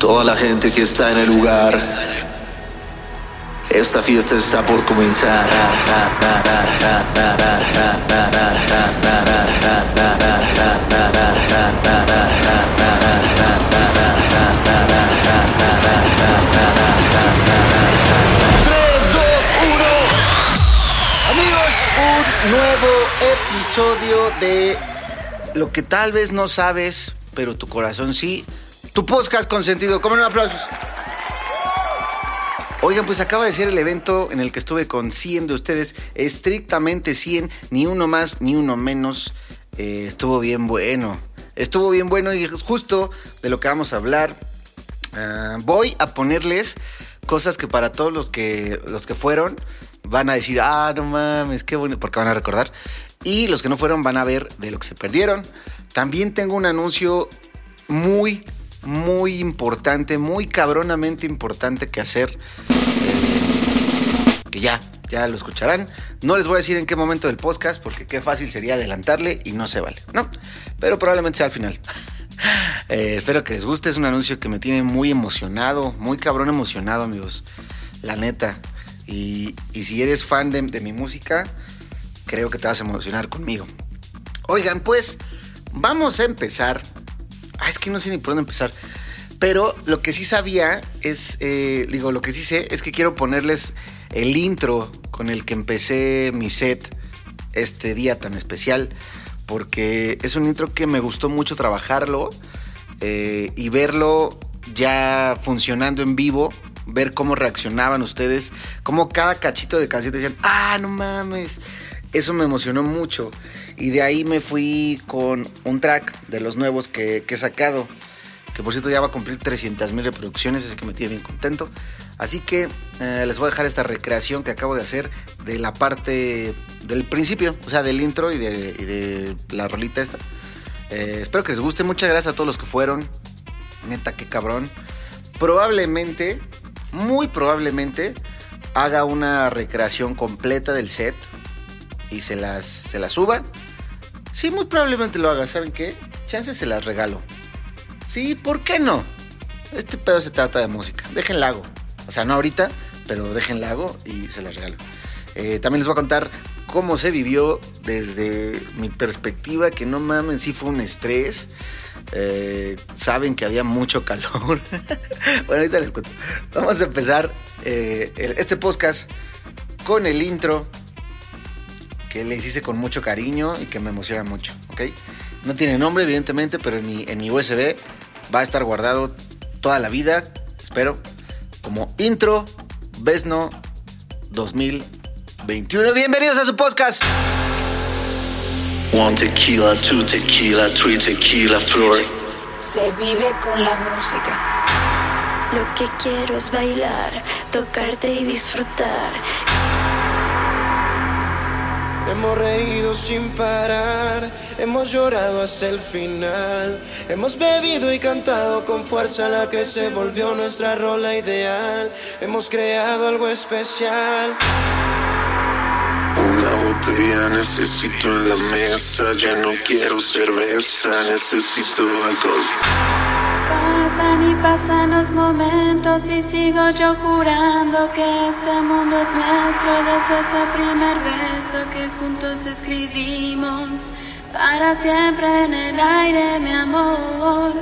Toda la gente que está en el lugar. Esta fiesta está por comenzar. Amigos, un nuevo episodio de lo que tal vez no sabes, pero tu corazón sí. Tu podcast consentido. ¿Cómo no aplausos? Oigan, pues acaba de ser el evento en el que estuve con 100 de ustedes, estrictamente 100, ni uno más ni uno menos. Eh, estuvo bien bueno. Estuvo bien bueno y es justo de lo que vamos a hablar. Ah, voy a ponerles cosas que para todos los que, los que fueron van a decir, ah, no mames, qué bonito, porque van a recordar. Y los que no fueron van a ver de lo que se perdieron. También tengo un anuncio muy, muy importante, muy cabronamente importante que hacer. eh, que ya, ya lo escucharán. No les voy a decir en qué momento del podcast, porque qué fácil sería adelantarle y no se vale, ¿no? Pero probablemente sea al final. Eh, espero que les guste. Es un anuncio que me tiene muy emocionado, muy cabrón emocionado, amigos. La neta. Y, y si eres fan de, de mi música, creo que te vas a emocionar conmigo. Oigan, pues, vamos a empezar. Ah, es que no sé ni por dónde empezar. Pero lo que sí sabía es, eh, digo, lo que sí sé es que quiero ponerles el intro con el que empecé mi set este día tan especial. Porque es un intro que me gustó mucho trabajarlo eh, y verlo ya funcionando en vivo. Ver cómo reaccionaban ustedes, cómo cada cachito de canción decían, ah, no mames. Eso me emocionó mucho. Y de ahí me fui con un track de los nuevos que, que he sacado. Que por cierto ya va a cumplir 300 mil reproducciones, así que me tiene bien contento. Así que eh, les voy a dejar esta recreación que acabo de hacer de la parte del principio, o sea, del intro y de, de la rolita esta. Eh, espero que les guste. Muchas gracias a todos los que fueron. Neta, qué cabrón. Probablemente, muy probablemente, haga una recreación completa del set y se las, se las suba. Sí, muy probablemente lo haga. ¿Saben qué? Chances se las regalo. Sí, ¿por qué no? Este pedo se trata de música. Déjenla hago. O sea, no ahorita, pero déjenla hago y se las regalo. Eh, también les voy a contar cómo se vivió desde mi perspectiva, que no mamen, sí fue un estrés. Eh, saben que había mucho calor. bueno, ahorita les cuento. Vamos a empezar eh, este podcast con el intro que les hice con mucho cariño y que me emociona mucho, ¿ok? No tiene nombre, evidentemente, pero en mi, en mi USB va a estar guardado toda la vida, espero, como intro Besno 2021. Bienvenidos a su podcast. One tequila, two tequila, three tequila, flor. Se vive con la música. Lo que quiero es bailar, tocarte y disfrutar. Hemos reído sin parar, hemos llorado hasta el final. Hemos bebido y cantado con fuerza la que se volvió nuestra rola ideal. Hemos creado algo especial. Una botella necesito en la mesa. Ya no quiero cerveza, necesito alcohol. Pasan y pasan los momentos y sigo yo jurando que este mundo es nuestro desde ese primer beso que juntos escribimos para siempre en el aire, mi amor.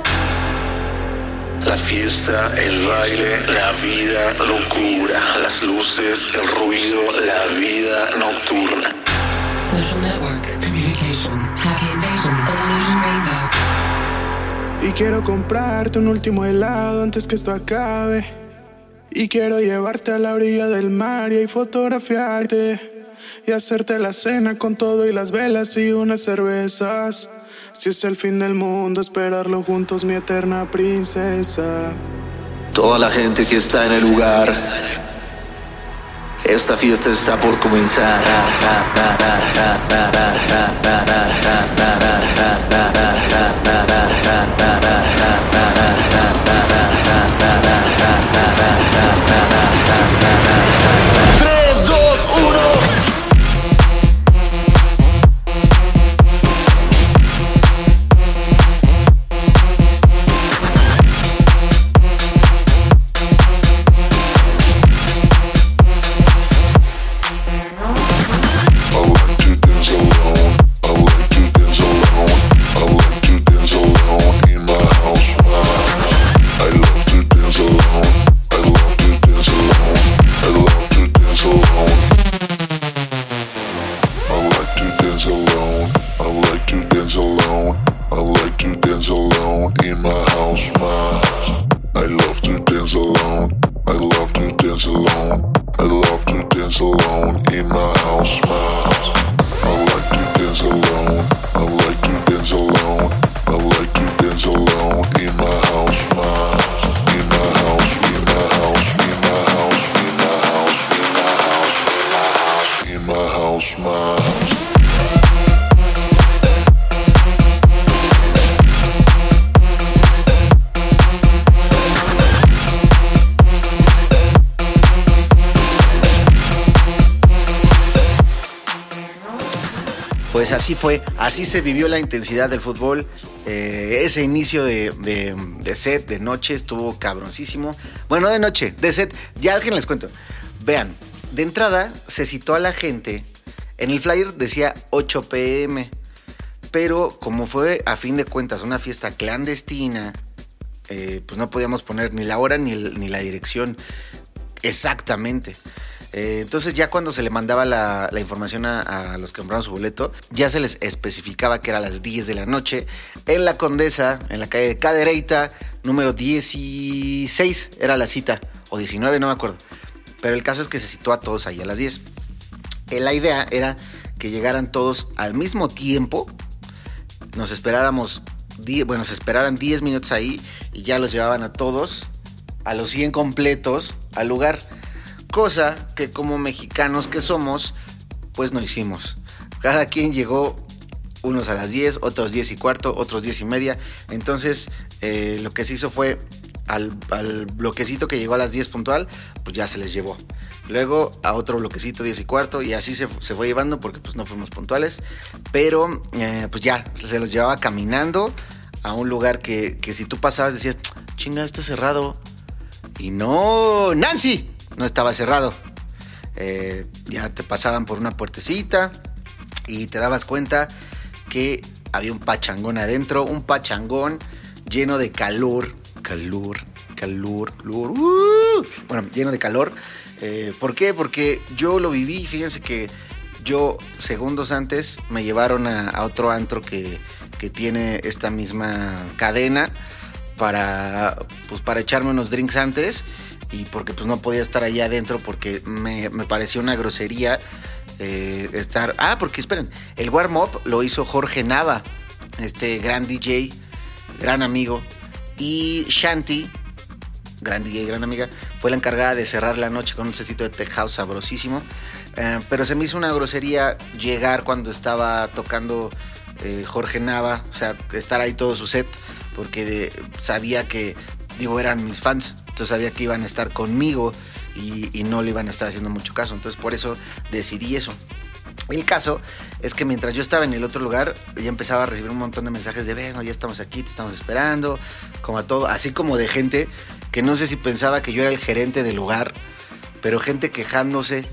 La fiesta, el baile, la vida, locura. Las luces, el ruido, la vida nocturna. Y quiero comprarte un último helado antes que esto acabe. Y quiero llevarte a la orilla del mar y fotografiarte. Y hacerte la cena con todo y las velas y unas cervezas. Si es el fin del mundo, esperarlo juntos, mi eterna princesa. toda la gente que está en el lugar. Esta fiesta está por comenzar. Tres, así se vivió la intensidad del fútbol. Eh, ese inicio de, set, de noche, estuvo cabroncísimo. Bueno, de noche, de set, ya alguien les cuento. Vean, de entrada se citó a la gente, en el flyer decía 8 pm, pero como fue a fin de cuentas una fiesta clandestina, eh, pues no podíamos poner ni la hora ni la dirección exactamente. Eh, entonces ya cuando se le mandaba la, información a, los que compraron su boleto, ya se les especificaba que era a las 10 de la noche en la Condesa, en la calle de Cadereyta, número 16 era la cita, o 19, no me acuerdo. Pero el caso es que se citó a todos ahí a las 10. Eh, la idea era que llegaran todos al mismo tiempo, nos esperáramos, bueno, se esperaran 10 minutos ahí y ya los llevaban a todos, a los 100 completos, al lugar. Cosa que como mexicanos que somos, pues no hicimos. Cada quien llegó, unos a las 10, otros 10 y cuarto, otros 10 y media. Entonces, eh, lo que se hizo fue al, al bloquecito que llegó a las 10 puntual, pues ya se les llevó. Luego a otro bloquecito 10 y cuarto y así se, se fue llevando porque pues no fuimos puntuales. Pero eh, pues ya, se los llevaba caminando a un lugar que, que si tú pasabas decías, chinga, está cerrado. Y no, Nancy, no estaba cerrado. Eh, ya te pasaban por una puertecita y te dabas cuenta que había un pachangón adentro, un pachangón lleno de calor, calor, calor, calor, ¡uh! bueno, lleno de calor. Eh, ¿Por qué? Porque yo lo viví, fíjense que yo segundos antes me llevaron a, a otro antro que, que tiene esta misma cadena para, pues, para echarme unos drinks antes y porque pues no podía estar allá adentro porque me, me pareció una grosería eh, estar... Ah, porque esperen, el warm-up lo hizo Jorge Nava, este gran DJ, gran amigo, y Shanti, gran DJ, gran amiga, fue la encargada de cerrar la noche con un cecito de tech house sabrosísimo. Eh, pero se me hizo una grosería llegar cuando estaba tocando eh, Jorge Nava, o sea, estar ahí todo su set, porque sabía que, digo, eran mis fans, sabía que iban a estar conmigo y, y no le iban a estar haciendo mucho caso, entonces por eso decidí eso. El caso es que mientras yo estaba en el otro lugar, ya empezaba a recibir un montón de mensajes de, bueno, ya estamos aquí, te estamos esperando, como a todo, así como de gente que no sé si pensaba que yo era el gerente del lugar, pero gente quejándose,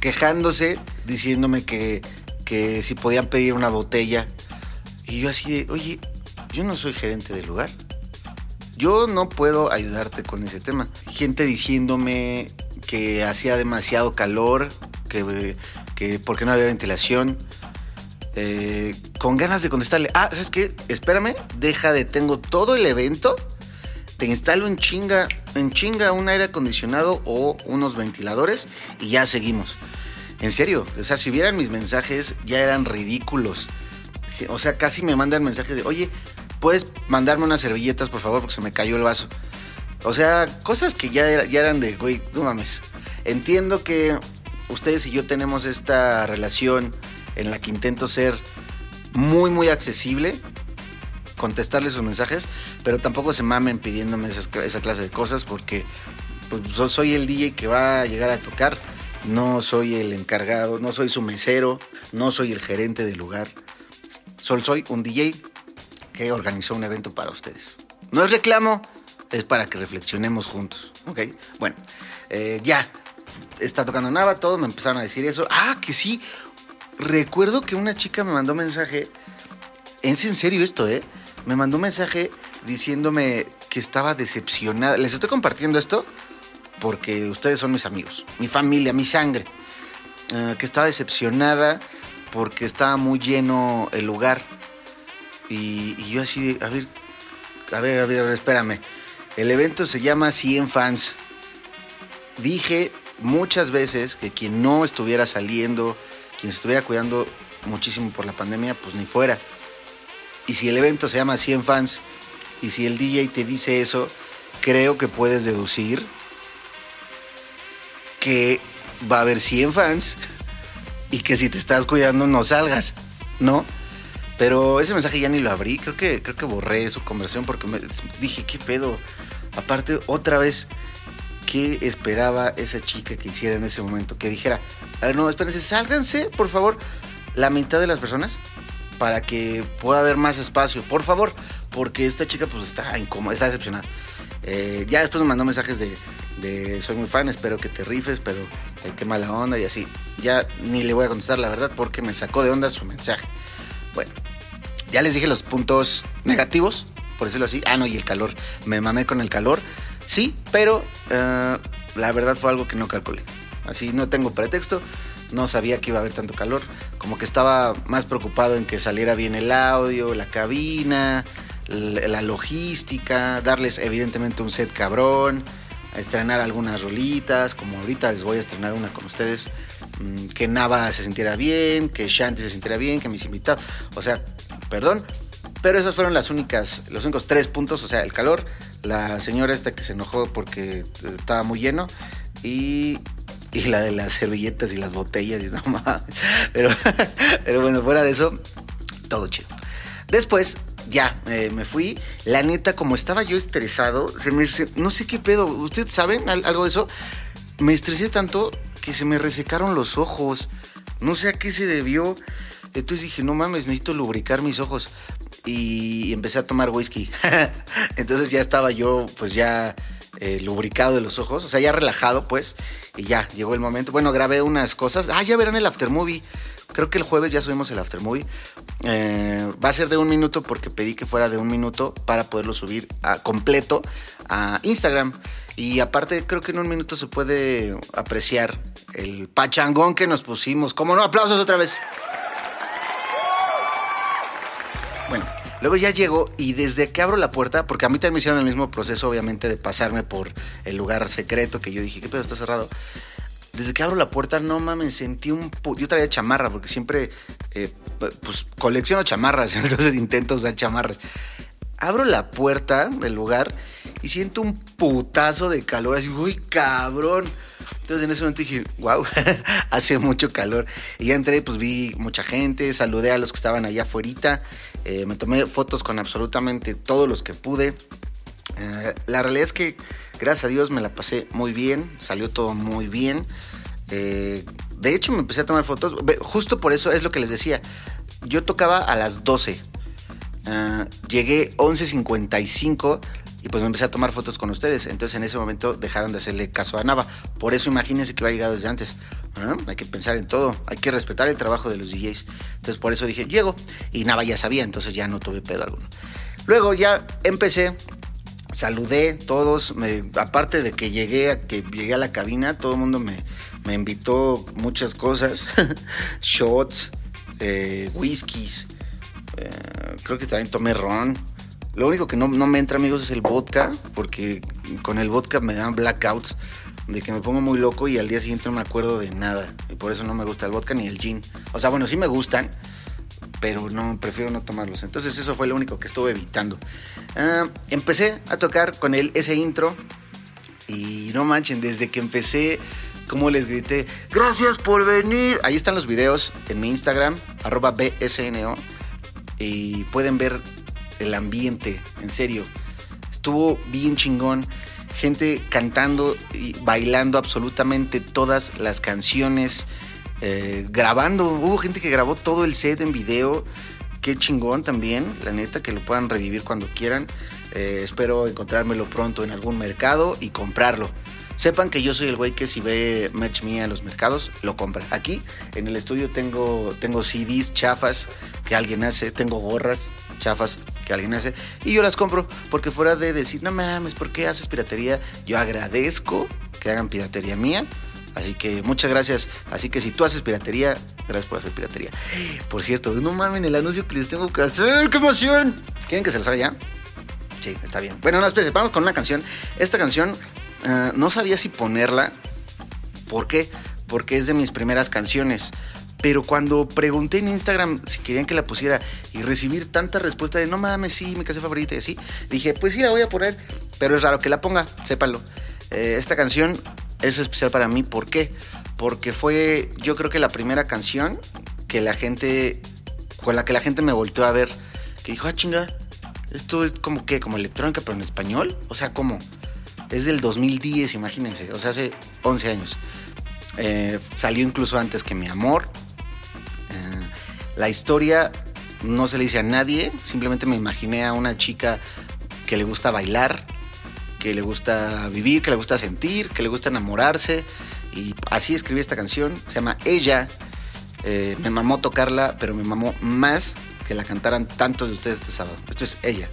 quejándose, diciéndome que, que si podían pedir una botella. Y yo así de, oye, yo no soy gerente del lugar. Yo no puedo ayudarte con ese tema. Gente diciéndome que hacía demasiado calor, que, que porque no había ventilación. eh, con ganas de contestarle, ah, ¿sabes qué? Espérame, deja de, tengo todo el evento, te instalo en chinga, en chinga un aire acondicionado o unos ventiladores y ya seguimos. En serio, o sea, si vieran mis mensajes, ya eran ridículos. O sea, casi me mandan mensajes de, oye, ¿puedes mandarme unas servilletas, por favor? Porque se me cayó el vaso. O sea, cosas que ya, ya eran de, güey, no mames. Entiendo que ustedes y yo tenemos esta relación en la que intento ser muy, muy accesible, contestarle sus mensajes, pero tampoco se mamen pidiéndome esa clase de cosas porque pues, so- soy el DJ que va a llegar a tocar, no soy el encargado, no soy su mesero, no soy el gerente del lugar. Solo soy un DJ que organizó un evento para ustedes. No es reclamo, es para que reflexionemos juntos, ¿ok? Bueno, eh, ya, está tocando Nava, todo, me empezaron a decir eso. Ah, que sí, recuerdo que una chica me mandó mensaje, es en serio esto, ¿eh? Me mandó un mensaje diciéndome que estaba decepcionada. Les estoy compartiendo esto porque ustedes son mis amigos, mi familia, mi sangre. Eh, que estaba decepcionada porque estaba muy lleno el lugar. Y, yo así, a ver, a ver, a ver, a ver, espérame. El evento se llama 100 fans. Dije muchas veces que quien no estuviera saliendo, quien se estuviera cuidando muchísimo por la pandemia, pues ni fuera. Y si el evento se llama 100 fans y si el DJ te dice eso, creo que puedes deducir que va a haber 100 fans y que si te estás cuidando no salgas, ¿no? Pero ese mensaje ya ni lo abrí, creo que, creo que borré su conversación porque me, dije, ¿qué pedo? Aparte, otra vez, ¿qué esperaba esa chica que hiciera en ese momento? Que dijera, a ver, no, espérense, sálganse, por favor, la mitad de las personas para que pueda haber más espacio, por favor, porque esta chica pues está incómoda, está decepcionada. Eh, ya después me mandó mensajes de, de soy muy fan, espero que te rifes, pero eh, qué mala onda y así. Ya ni le voy a contestar la verdad porque me sacó de onda su mensaje. Bueno, ya les dije los puntos negativos, por decirlo así. Ah, no, y el calor. Me mamé con el calor. Sí, pero eh, la verdad fue algo que no calculé. Así no tengo pretexto. No sabía que iba a haber tanto calor. Como que estaba más preocupado en que saliera bien el audio, la cabina, la logística, darles evidentemente un set cabrón, estrenar algunas rolitas, como ahorita les voy a estrenar una con ustedes, que Nava se sintiera bien, que Shanti se sintiera bien, que mis invitados, o sea, perdón, pero esas fueron las únicas, los únicos tres puntos, o sea, el calor, la señora esta que se enojó porque estaba muy lleno y, y la de las servilletas y las botellas, y no mames. Pero, pero bueno, fuera de eso, todo chido. Después, ya, eh, me fui. La neta, como estaba yo estresado, se me, no sé qué pedo. ¿Ustedes saben al- algo de eso? Me estresé tanto que se me resecaron los ojos. No sé a qué se debió. Entonces dije, no mames, necesito lubricar mis ojos. Y empecé a tomar whisky. Entonces ya estaba yo, pues ya eh, lubricado de los ojos, o sea, ya relajado, pues. Y ya, llegó el momento. Bueno, grabé unas cosas. Ah, ya verán el aftermovie. Creo que el jueves ya subimos el aftermovie. Eh, va a ser de un minuto porque pedí que fuera de un minuto para poderlo subir a, completo a Instagram. Y aparte, creo que en un minuto se puede apreciar el pachangón que nos pusimos. ¿Cómo no? Aplausos otra vez. Bueno, luego ya llego y desde que abro la puerta, porque a mí también me hicieron el mismo proceso, obviamente, de pasarme por el lugar secreto que yo dije, ¿qué pedo está cerrado? Desde que abro la puerta, no mames, sentí un... Yo traía chamarra, porque siempre, eh, pues, colecciono chamarras, entonces intento usar chamarras. Abro la puerta del lugar y siento un putazo de calor, así, uy, cabrón. Entonces en ese momento dije, wow, hace mucho calor. Y ya entré, pues vi mucha gente, saludé a los que estaban allá afuera, eh, me tomé fotos con absolutamente todos los que pude. Eh, la realidad es que, gracias a Dios, me la pasé muy bien, salió todo muy bien. Eh, de hecho, me empecé a tomar fotos, justo por eso es lo que les decía. Yo tocaba a las 12. Ah, llegué 11.55 y pues me empecé a tomar fotos con ustedes. Entonces en ese momento dejaron de hacerle caso a Nava. Por eso imagínense que había llegado desde antes. Hay que pensar en todo, hay que respetar el trabajo de los DJs. Entonces por eso dije, llego. Y Nava ya sabía, entonces ya no tuve pedo alguno. Luego ya empecé, saludé todos. me- aparte de que llegué a, que llegué a la cabina, todo el mundo me, me invitó muchas cosas. Shots, eh, whiskies. Eh, creo que también tomé ron. Lo único que no, no me entra, amigos, es el vodka, porque con el vodka me dan blackouts, de que me pongo muy loco y al día siguiente no me acuerdo de nada. Y por eso no me gusta el vodka ni el gin. O sea, bueno, sí me gustan, pero no, prefiero no tomarlos. Entonces eso fue lo único que estuve evitando. Ah, empecé a tocar con él ese intro y no manchen, desde que empecé, como les grité, gracias por venir. Ahí están los videos en mi Instagram, arroba BSNO, y pueden ver el ambiente, en serio. Estuvo bien chingón. Gente cantando y bailando absolutamente todas las canciones. eh, grabando, hubo gente que grabó todo el set en video. Qué chingón también, la neta, que lo puedan revivir cuando quieran. Eh, espero encontrármelo pronto en algún mercado y comprarlo. Sepan que yo soy el güey que si ve merch mía en los mercados, lo compra. Aquí en el estudio tengo, tengo CDs chafas que alguien hace, tengo gorras chafas que alguien hace y yo las compro porque fuera de decir, no mames, ¿por qué haces piratería? Yo agradezco que hagan piratería mía. Así que muchas gracias. Así que si tú haces piratería, gracias por hacer piratería. Por cierto, no mames el anuncio que les tengo que hacer. ¡Qué emoción! ¿Quieren que se los haga ya? Sí, está bien. Bueno, no, espérense, vamos con una canción. Esta canción ah, no sabía si ponerla. ¿Por qué? Porque es de mis primeras canciones. Pero cuando pregunté en Instagram si querían que la pusiera y recibir tanta respuesta de no mames, sí, mi canción favorita y así, dije, pues sí, la voy a poner. Pero es raro que la ponga, sépanlo. Eh, esta canción es especial para mí. ¿Por qué? Porque fue, yo creo que la primera canción que la gente, con la que la gente me volteó a ver, que dijo, ah, chinga, esto es como que, como electrónica, pero en español. O sea, ¿cómo? Es del 2010, imagínense, o sea, hace 11 años. Eh, salió incluso antes que Mi Amor. La historia no se le dice a nadie, simplemente me imaginé a una chica que le gusta bailar, que le gusta vivir, que le gusta sentir, que le gusta enamorarse. Y así escribí esta canción, se llama Ella. Eh, me mamó tocarla, pero me mamó más que la cantaran tantos de ustedes este sábado. Esto es Ella.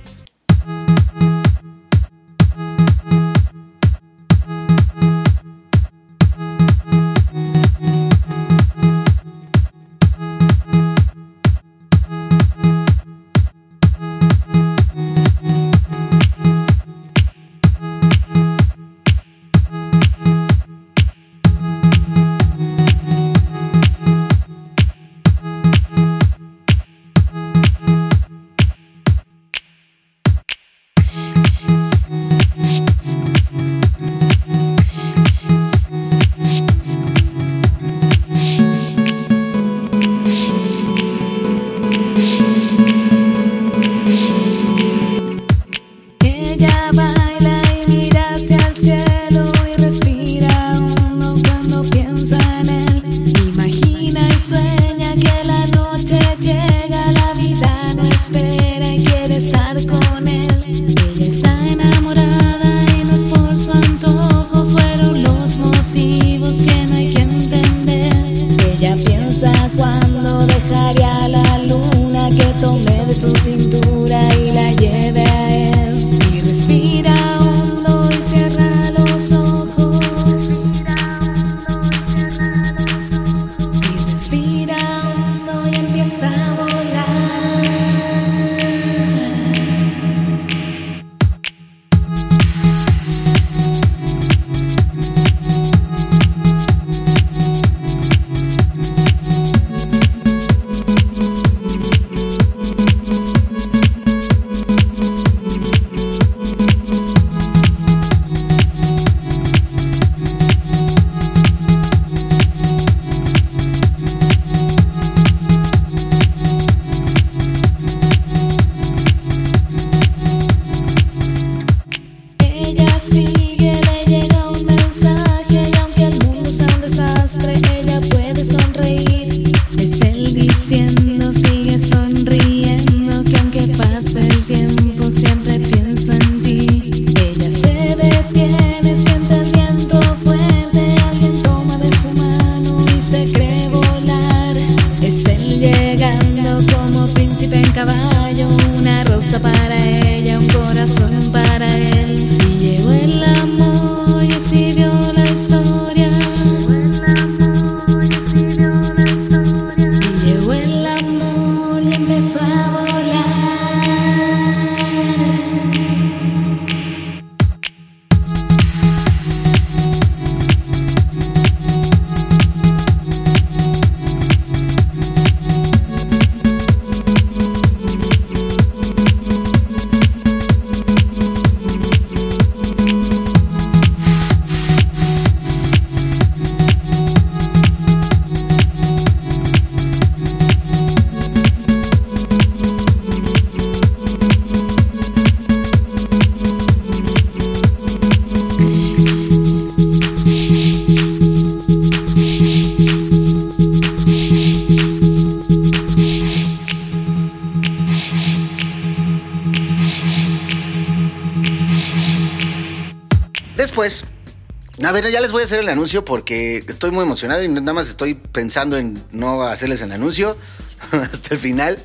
Ver, ya les voy a hacer el anuncio porque estoy muy emocionado y nada más estoy pensando en no hacerles el anuncio hasta el final,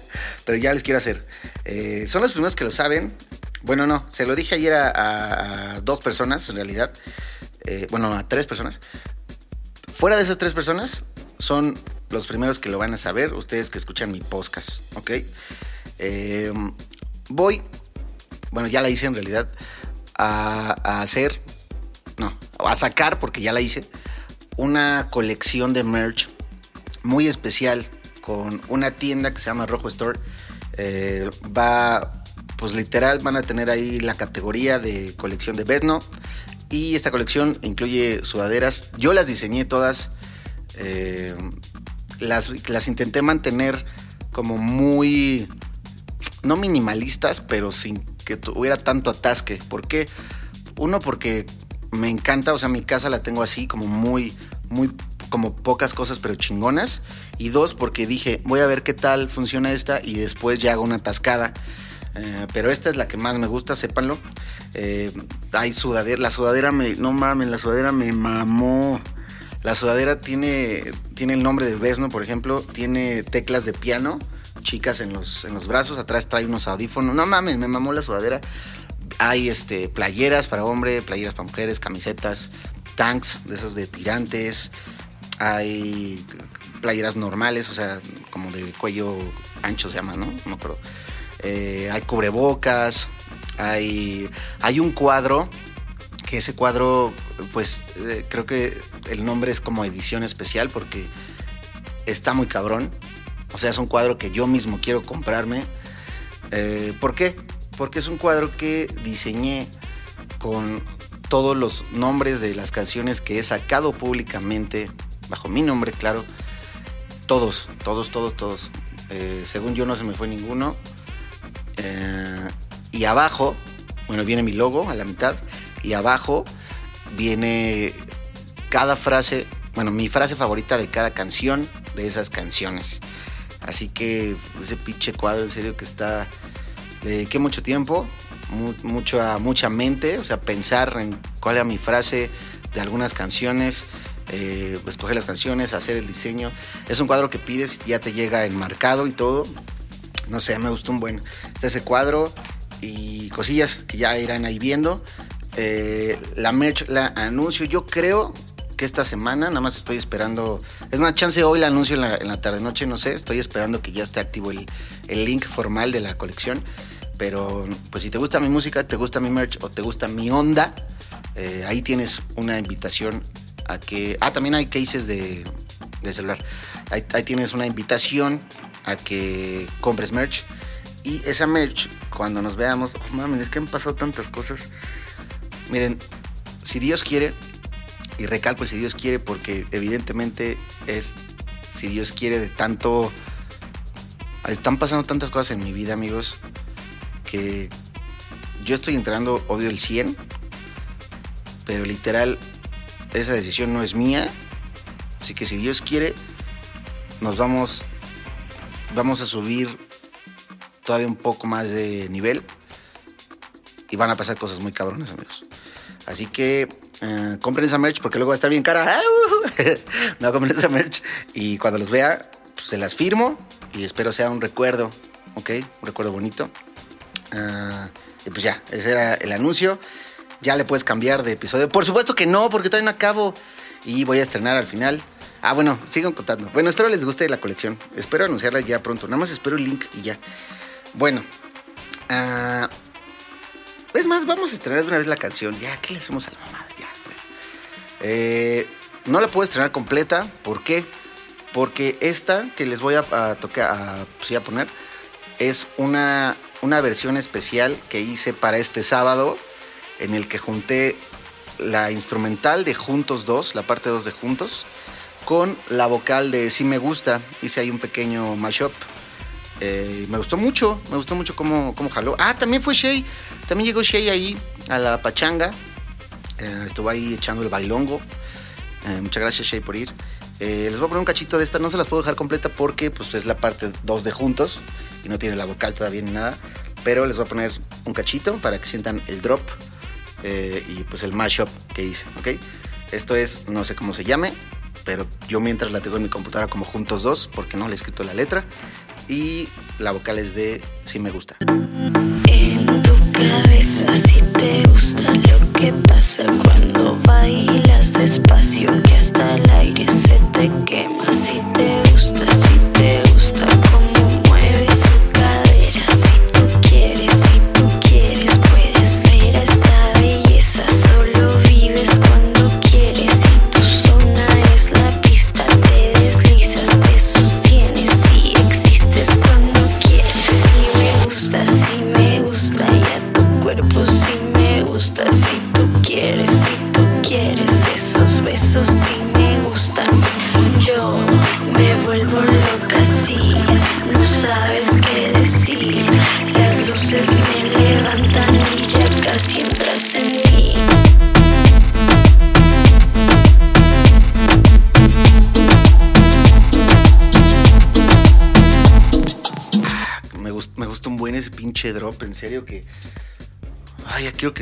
pero ya les quiero hacer. Eh, son los primeros que lo saben. Bueno, no, se lo dije ayer a, dos personas en realidad. Eh, bueno, a tres personas. Fuera de esas tres personas, son los primeros que lo van a saber, ustedes que escuchan mi podcast, ¿ok? Eh, voy, bueno, ya la hice en realidad, a hacer, no, a sacar, porque ya la hice, una colección de merch muy especial con una tienda que se llama Rojo Store. Eh, va, pues literal, van a tener ahí la categoría de colección de Besno. Y esta colección incluye sudaderas. Yo las diseñé todas. eh, las, las intenté mantener como muy. No minimalistas, pero sin que tuviera tanto atasque. ¿Por qué? Uno, porque me encanta, o sea, mi casa la tengo así, como muy, muy, como pocas cosas, pero chingonas. Y dos, porque dije, voy a ver qué tal funciona esta y después ya hago una atascada. Eh, pero esta es la que más me gusta, sépanlo. Eh, hay sudadera, la sudadera me, no mames, la sudadera me mamó. La sudadera tiene, tiene el nombre de Vesno, por ejemplo, tiene teclas de piano, chicas en los, en los brazos, atrás trae unos audífonos. No mames, me mamó la sudadera. Hay este, playeras para hombre, playeras para mujeres, camisetas, tanks de esos de tirantes. Hay playeras normales, o sea, como de cuello ancho se llama, ¿no? No me acuerdo. Eh, hay cubrebocas, hay, hay un cuadro, que ese cuadro, pues eh, creo que el nombre es como edición especial porque está muy cabrón. O sea, es un cuadro que yo mismo quiero comprarme. Eh, ¿Por qué? Porque es un cuadro que diseñé con todos los nombres de las canciones que he sacado públicamente, bajo mi nombre, claro. Todos, todos, todos, todos. Eh, según yo no se me fue ninguno. Eh, y abajo, bueno, viene mi logo a la mitad. Y abajo viene cada frase, bueno, mi frase favorita de cada canción de esas canciones. Así que ese pinche cuadro, en serio, que está. Le dediqué mucho tiempo, mu- mucha, mucha mente, o sea, pensar en cuál era mi frase de algunas canciones, eh, escoger las canciones, hacer el diseño. Es un cuadro que pides ya te llega enmarcado y todo. No sé, me gustó un buen. Está ese cuadro y cosillas que ya irán ahí viendo. Eh, la merch la anuncio. Yo creo que esta semana, nada más estoy esperando. Es más, chance hoy la anuncio en la, en la tarde-noche, no sé. Estoy esperando que ya esté activo el, el link formal de la colección. Pero, pues si te gusta mi música, te gusta mi merch o te gusta mi onda, eh, ahí tienes una invitación a que. Ah, también hay cases de, de celular. Ahí, tienes una invitación a que compres merch. Y esa merch, cuando nos veamos, oh, mames, es que han pasado tantas cosas. Miren, si Dios quiere, y recalco si Dios quiere, porque evidentemente es si Dios quiere de tanto. Están pasando tantas cosas en mi vida, amigos, yo estoy entrenando, obvio, el 100, pero literal, esa decisión no es mía. Así que si Dios quiere, nos vamos, vamos a subir todavía un poco más de nivel y van a pasar cosas muy cabronas, amigos. Así que eh, compren esa merch porque luego va a estar bien cara. ¡Ah, no, compren esa merch y cuando los vea, pues, se las firmo y espero sea un recuerdo, ¿ok? Un recuerdo bonito. Ah, y pues ya, ese era el anuncio. Ya le puedes cambiar de episodio. Por supuesto que no, porque todavía no acabo. Y voy a estrenar al final. Ah, bueno, sigan contando. Bueno, espero les guste la colección. Espero anunciarla ya pronto. Nada más espero el link y ya. Bueno. ah, es más, vamos a estrenar de una vez la canción. Ya, ¿qué le hacemos a la mamada? Ya. Eh, no la puedo estrenar completa. ¿Por qué? Porque esta que les voy a, tocar, a, pues, a poner, es una, una versión especial que hice para este sábado, en el que junté la instrumental de Juntos 2, la parte 2 de Juntos, con la vocal de Sí Me Gusta. Hice ahí un pequeño mashup. Eh, me gustó mucho, me gustó mucho cómo, cómo jaló. Ah, también fue Shay, también llegó Shay ahí a la pachanga. Eh, estuvo ahí echando el bailongo. Eh, muchas gracias Shay por ir. Eh, les voy a poner un cachito de esta, no se las puedo dejar completa porque pues, es la parte 2 de Juntos y no tiene la vocal todavía ni nada. Pero les voy a poner un cachito para que sientan el drop eh, y pues el mashup que hice, ¿ok? Esto es, no sé cómo se llame, pero yo mientras la tengo en mi computadora como Juntos Dos, porque no le he escrito la letra. Y la vocal es de Sí me gusta. En tu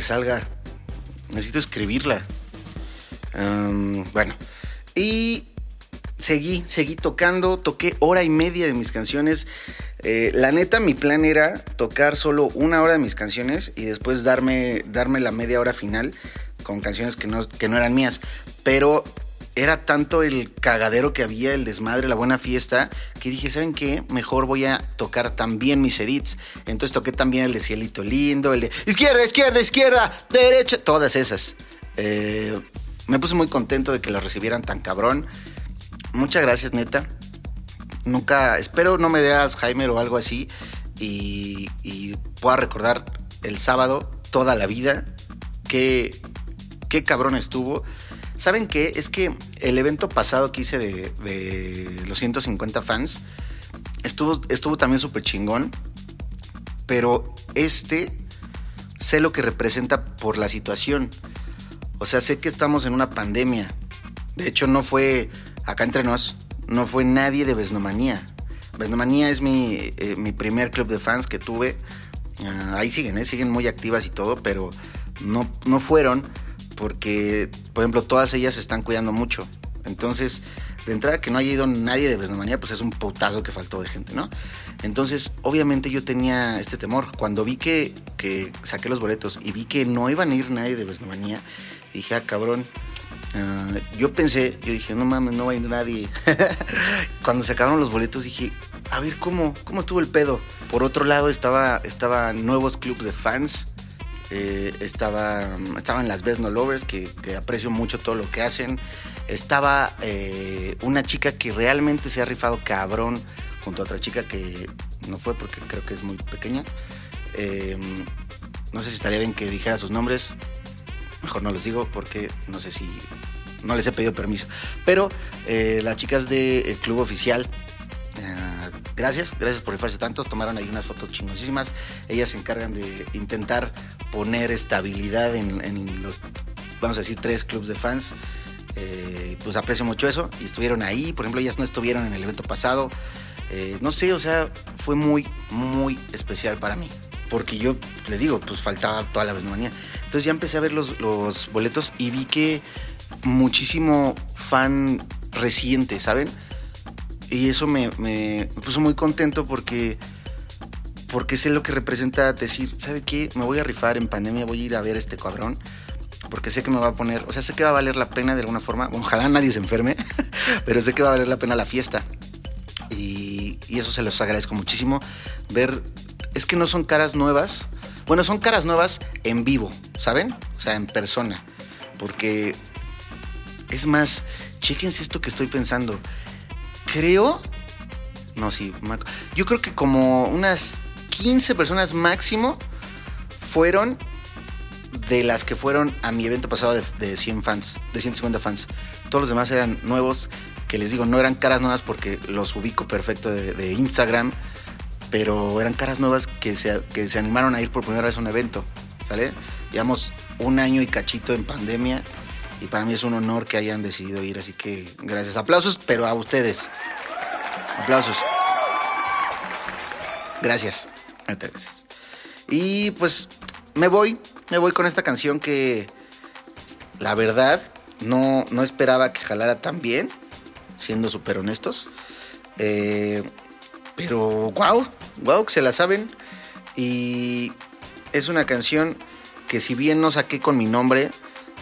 salga. Necesito escribirla. Bueno, y seguí, seguí tocando. Toqué hora y media de mis canciones. Eh, la neta, mi plan era tocar solo una hora de mis canciones y después darme, darme la media hora final con canciones que no, que no eran mías. Pero era tanto el cagadero que había, el desmadre, la buena fiesta, que dije, ¿saben qué? Mejor voy a tocar también mis edits. Entonces toqué también el de Cielito Lindo, el de izquierda, izquierda, izquierda, derecha, todas esas. Eh, me puse muy contento de que las recibieran tan cabrón. Muchas gracias, neta. Nunca, espero no me dé Alzheimer o algo así y, y pueda recordar el sábado toda la vida. Qué, qué cabrón estuvo. ¿Saben qué? Es que el evento pasado que hice de, los 150 fans estuvo, estuvo también súper chingón. Pero este sé lo que representa por la situación. O sea, sé que estamos en una pandemia. De hecho, no fue acá entre nos, no fue nadie de Besnomanía. Besnomanía es mi, eh, mi primer club de fans que tuve. Ah, ahí siguen, ¿eh? siguen muy activas y todo, pero no, no fueron porque, por ejemplo, todas ellas se están cuidando mucho. Entonces, de entrada que no haya ido nadie de Besnomanía, pues es un putazo que faltó de gente, ¿no? Entonces, obviamente yo tenía este temor. Cuando vi que, que saqué los boletos y vi que no iban a ir nadie de Besnomanía, dije, ah, cabrón. Ah, yo pensé, yo dije, no mames, no va a ir nadie. Cuando sacaron los boletos dije, a ver cómo, cómo estuvo el pedo. Por otro lado, estaba, estaba nuevos clubs de fans. Eh, estaba, estaban las Best No Lovers, que, aprecio mucho todo lo que hacen. Estaba eh, una chica que realmente se ha rifado cabrón junto a otra chica que no fue porque creo que es muy pequeña. Eh, no sé si estaría bien que dijera sus nombres. Mejor no los digo porque no sé si no les he pedido permiso. Pero eh, las chicas del club oficial, gracias, gracias por rifarse tantos. Tomaron ahí unas fotos chingosísimas. Ellas se encargan de intentar poner estabilidad en, en los, vamos a decir, tres clubs de fans. Eh, pues aprecio mucho eso. Y estuvieron ahí. Por ejemplo, ellas no estuvieron en el evento pasado. Eh, no sé, o sea, fue muy, muy especial para mí. Porque yo, les digo, pues faltaba toda la besnomanía. Entonces ya empecé a ver los, los boletos y vi que muchísimo fan reciente, ¿saben? Y eso me, puso muy contento porque, porque sé lo que representa decir, ¿sabe qué? Me voy a rifar en pandemia, voy a ir a ver a este cabrón. Porque sé que me va a poner, o sea, sé que va a valer la pena de alguna forma. Bueno, ojalá nadie se enferme, pero sé que va a valer la pena la fiesta. Y, y eso se los agradezco muchísimo. Ver, es que no son caras nuevas. Bueno, son caras nuevas en vivo, ¿saben? O sea, en persona. Porque es más, chéquense esto que estoy pensando. Creo. No, sí, Marco. Yo creo que como unas 15 personas máximo fueron de las que fueron a mi evento pasado de, de 100 fans, de 150 fans. Todos los demás eran nuevos, que les digo, no eran caras nuevas porque los ubico perfecto de, de Instagram, pero eran caras nuevas que se, que se animaron a ir por primera vez a un evento, ¿sale? Llevamos un año y cachito en pandemia y para mí es un honor que hayan decidido ir, así que gracias. Aplausos, pero a ustedes. Aplausos. Gracias. Gracias. Y pues me voy, me voy con esta canción que la verdad no, no esperaba que jalara tan bien, siendo súper honestos. Eh, pero wow, wow, que se la saben. Y es una canción que si bien no saqué con mi nombre,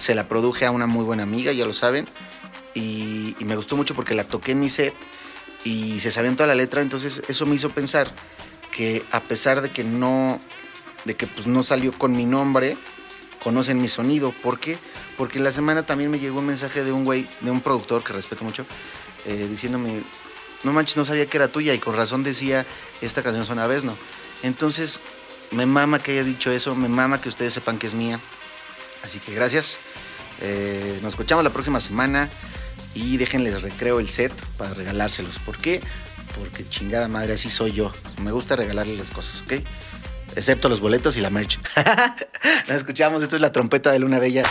se la produje a una muy buena amiga, ya lo saben. Y, me gustó mucho porque la toqué en mi set y se sabían toda la letra, entonces eso me hizo pensar que a pesar de que no, de que pues no salió con mi nombre, conocen mi sonido. ¿Por qué? Porque la semana también me llegó un mensaje de un güey, de un productor que respeto mucho, eh, diciéndome, no manches, no sabía que era tuya y con razón decía, esta canción suena a vez, ¿no? Entonces, me mama que haya dicho eso, me mama que ustedes sepan que es mía. Así que gracias. Eh, nos escuchamos la próxima semana y déjenles recreo el set para regalárselos. ¿Por qué? Porque chingada madre, así soy yo. Me gusta regalarles las cosas, ¿ok? Excepto los boletos y la merch. Nos escuchamos, esto es la trompeta de Luna Bella.